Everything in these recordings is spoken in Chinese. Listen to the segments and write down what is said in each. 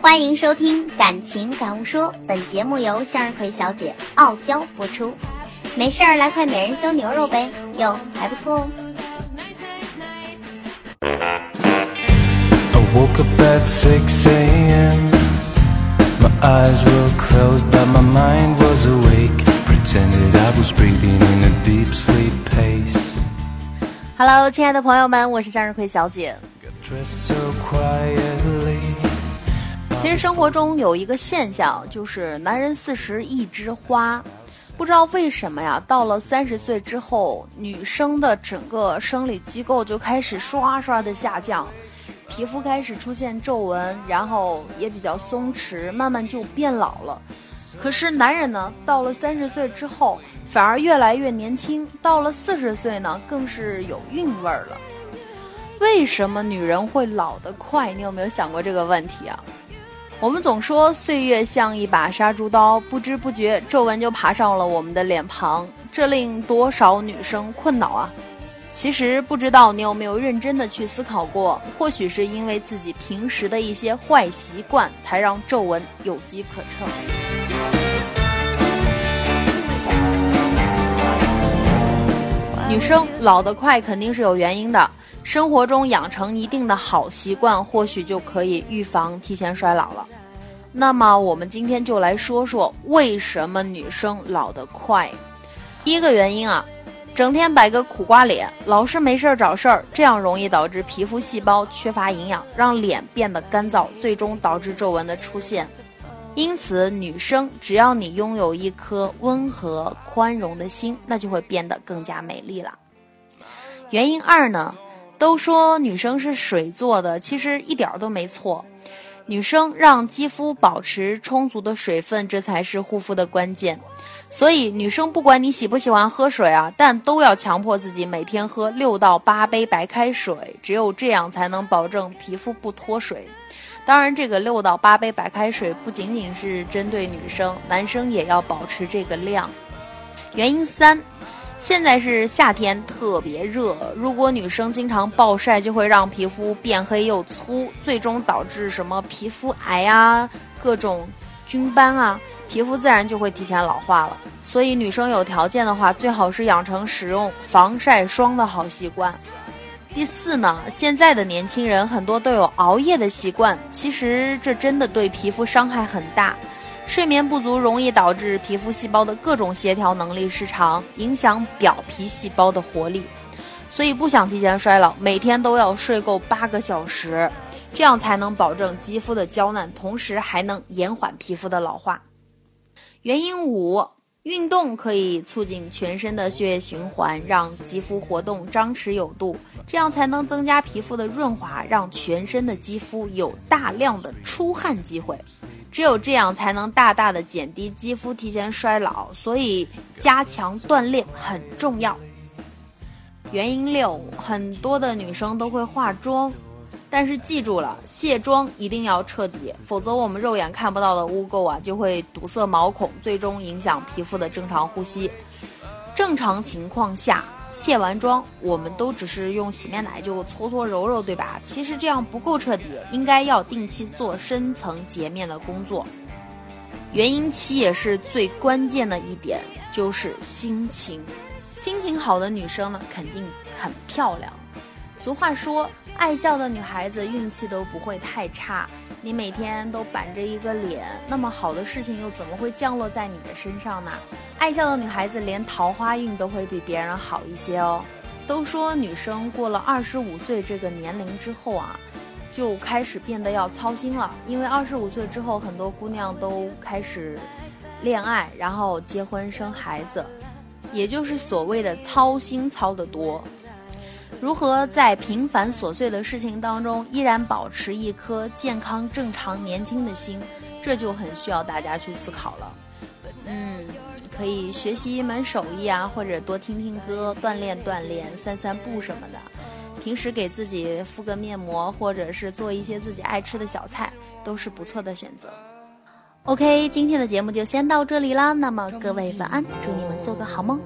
欢迎收听《感情感悟说》，本节目由向日葵小姐傲娇播出。没事儿来块美人修牛肉呗，哟，还不错哦。I woke up at 6 a.m. My eyes were closed, but my mind was awake. Pretended I was breathing in a deep sleep pace. Hello，亲爱的朋友们，我是向日葵小姐。Got dressed so quietly. 其实生活中有一个现象，就是男人四十一枝花。不知道为什么呀，到了三十岁之后，女生的整个生理机构就开始刷刷的下降，皮肤开始出现皱纹，然后也比较松弛，慢慢就变老了。可是男人呢，到了三十岁之后，反而越来越年轻，到了四十岁呢，更是有韵味儿了。为什么女人会老得快？你有没有想过这个问题啊？我们总说岁月像一把杀猪刀，不知不觉皱纹就爬上了我们的脸庞，这令多少女生困扰啊！其实不知道你有没有认真的去思考过，或许是因为自己平时的一些坏习惯，才让皱纹有机可乘。女生老得快肯定是有原因的，生活中养成一定的好习惯，或许就可以预防提前衰老了。那么我们今天就来说说为什么女生老得快。第一个原因啊，整天摆个苦瓜脸，老是没事儿找事儿，这样容易导致皮肤细胞缺乏营养，让脸变得干燥，最终导致皱纹的出现。因此，女生只要你拥有一颗温和宽容的心，那就会变得更加美丽了。原因二呢，都说女生是水做的，其实一点儿都没错。女生让肌肤保持充足的水分，这才是护肤的关键。所以，女生不管你喜不喜欢喝水啊，但都要强迫自己每天喝六到八杯白开水，只有这样才能保证皮肤不脱水。当然，这个六到八杯白开水不仅仅是针对女生，男生也要保持这个量。原因三，现在是夏天，特别热，如果女生经常暴晒，就会让皮肤变黑又粗，最终导致什么皮肤癌啊、各种菌斑啊，皮肤自然就会提前老化了。所以，女生有条件的话，最好是养成使用防晒霜的好习惯。第四呢，现在的年轻人很多都有熬夜的习惯，其实这真的对皮肤伤害很大。睡眠不足容易导致皮肤细胞的各种协调能力失常，影响表皮细胞的活力。所以不想提前衰老，每天都要睡够八个小时，这样才能保证肌肤的娇嫩，同时还能延缓皮肤的老化。原因五。运动可以促进全身的血液循环，让肌肤活动张弛有度，这样才能增加皮肤的润滑，让全身的肌肤有大量的出汗机会。只有这样才能大大的减低肌肤提前衰老，所以加强锻炼很重要。原因六，很多的女生都会化妆。但是记住了，卸妆一定要彻底，否则我们肉眼看不到的污垢啊，就会堵塞毛孔，最终影响皮肤的正常呼吸。正常情况下，卸完妆，我们都只是用洗面奶就搓搓揉揉，对吧？其实这样不够彻底，应该要定期做深层洁面的工作。原因七也是最关键的一点，就是心情。心情好的女生呢，肯定很漂亮。俗话说。爱笑的女孩子运气都不会太差。你每天都板着一个脸，那么好的事情又怎么会降落在你的身上呢？爱笑的女孩子连桃花运都会比别人好一些哦。都说女生过了二十五岁这个年龄之后啊，就开始变得要操心了，因为二十五岁之后，很多姑娘都开始恋爱，然后结婚生孩子，也就是所谓的操心操得多。如何在平凡琐碎的事情当中依然保持一颗健康、正常、年轻的心，这就很需要大家去思考了。嗯，可以学习一门手艺啊，或者多听听歌，锻炼锻炼，散散步什么的。平时给自己敷个面膜，或者是做一些自己爱吃的小菜，都是不错的选择。OK，今天的节目就先到这里啦。那么各位晚安，祝你们做个好梦。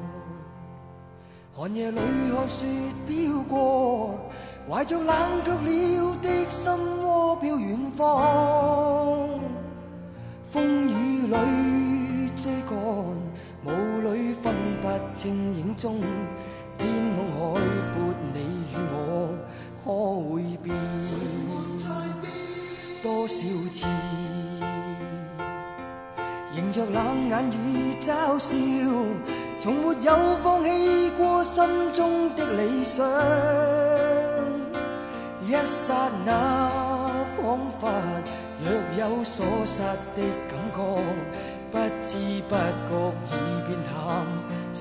寒夜里看雪飘过，怀着冷却了的心窝飘远方。风雨里追赶，不清影踪。天空海阔，你与我可会变？多少次，迎着冷眼与嘲笑，从没有放弃过心中的理想。一刹那，仿佛若有所失的感觉，不知不觉已变淡，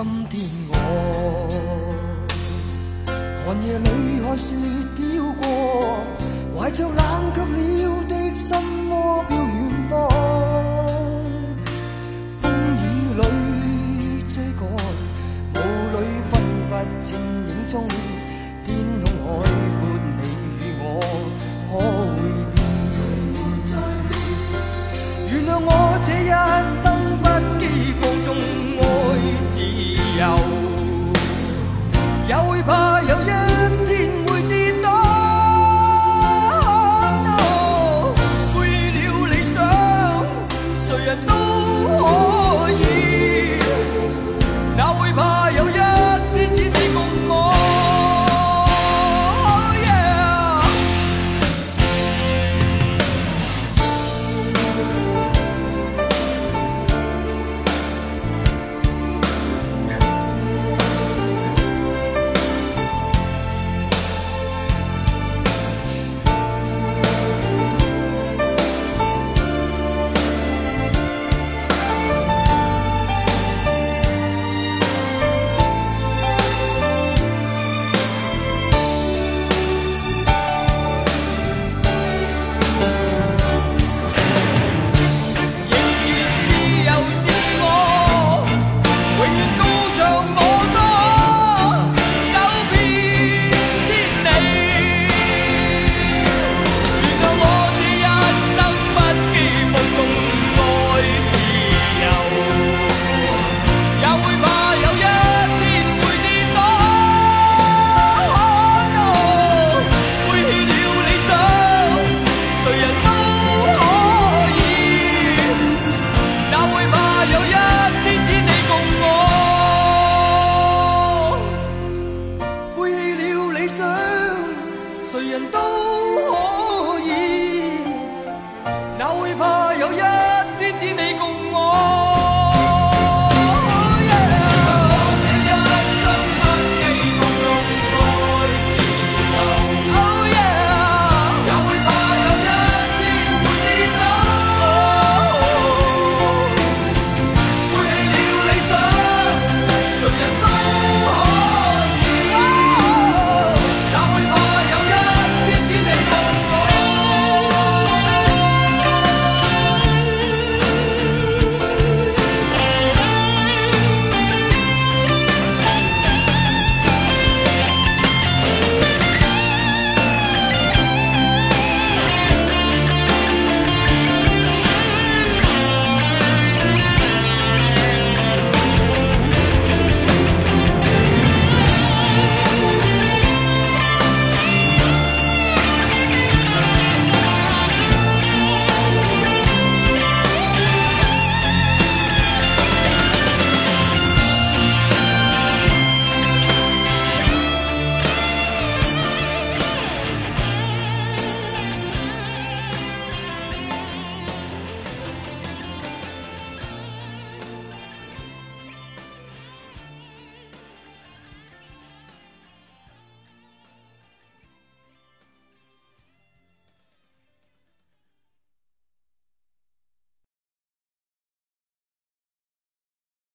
今天我寒夜里看雪飘过，怀着冷却了的心窝飘远方。风雨里追赶，雾里分不清影踪。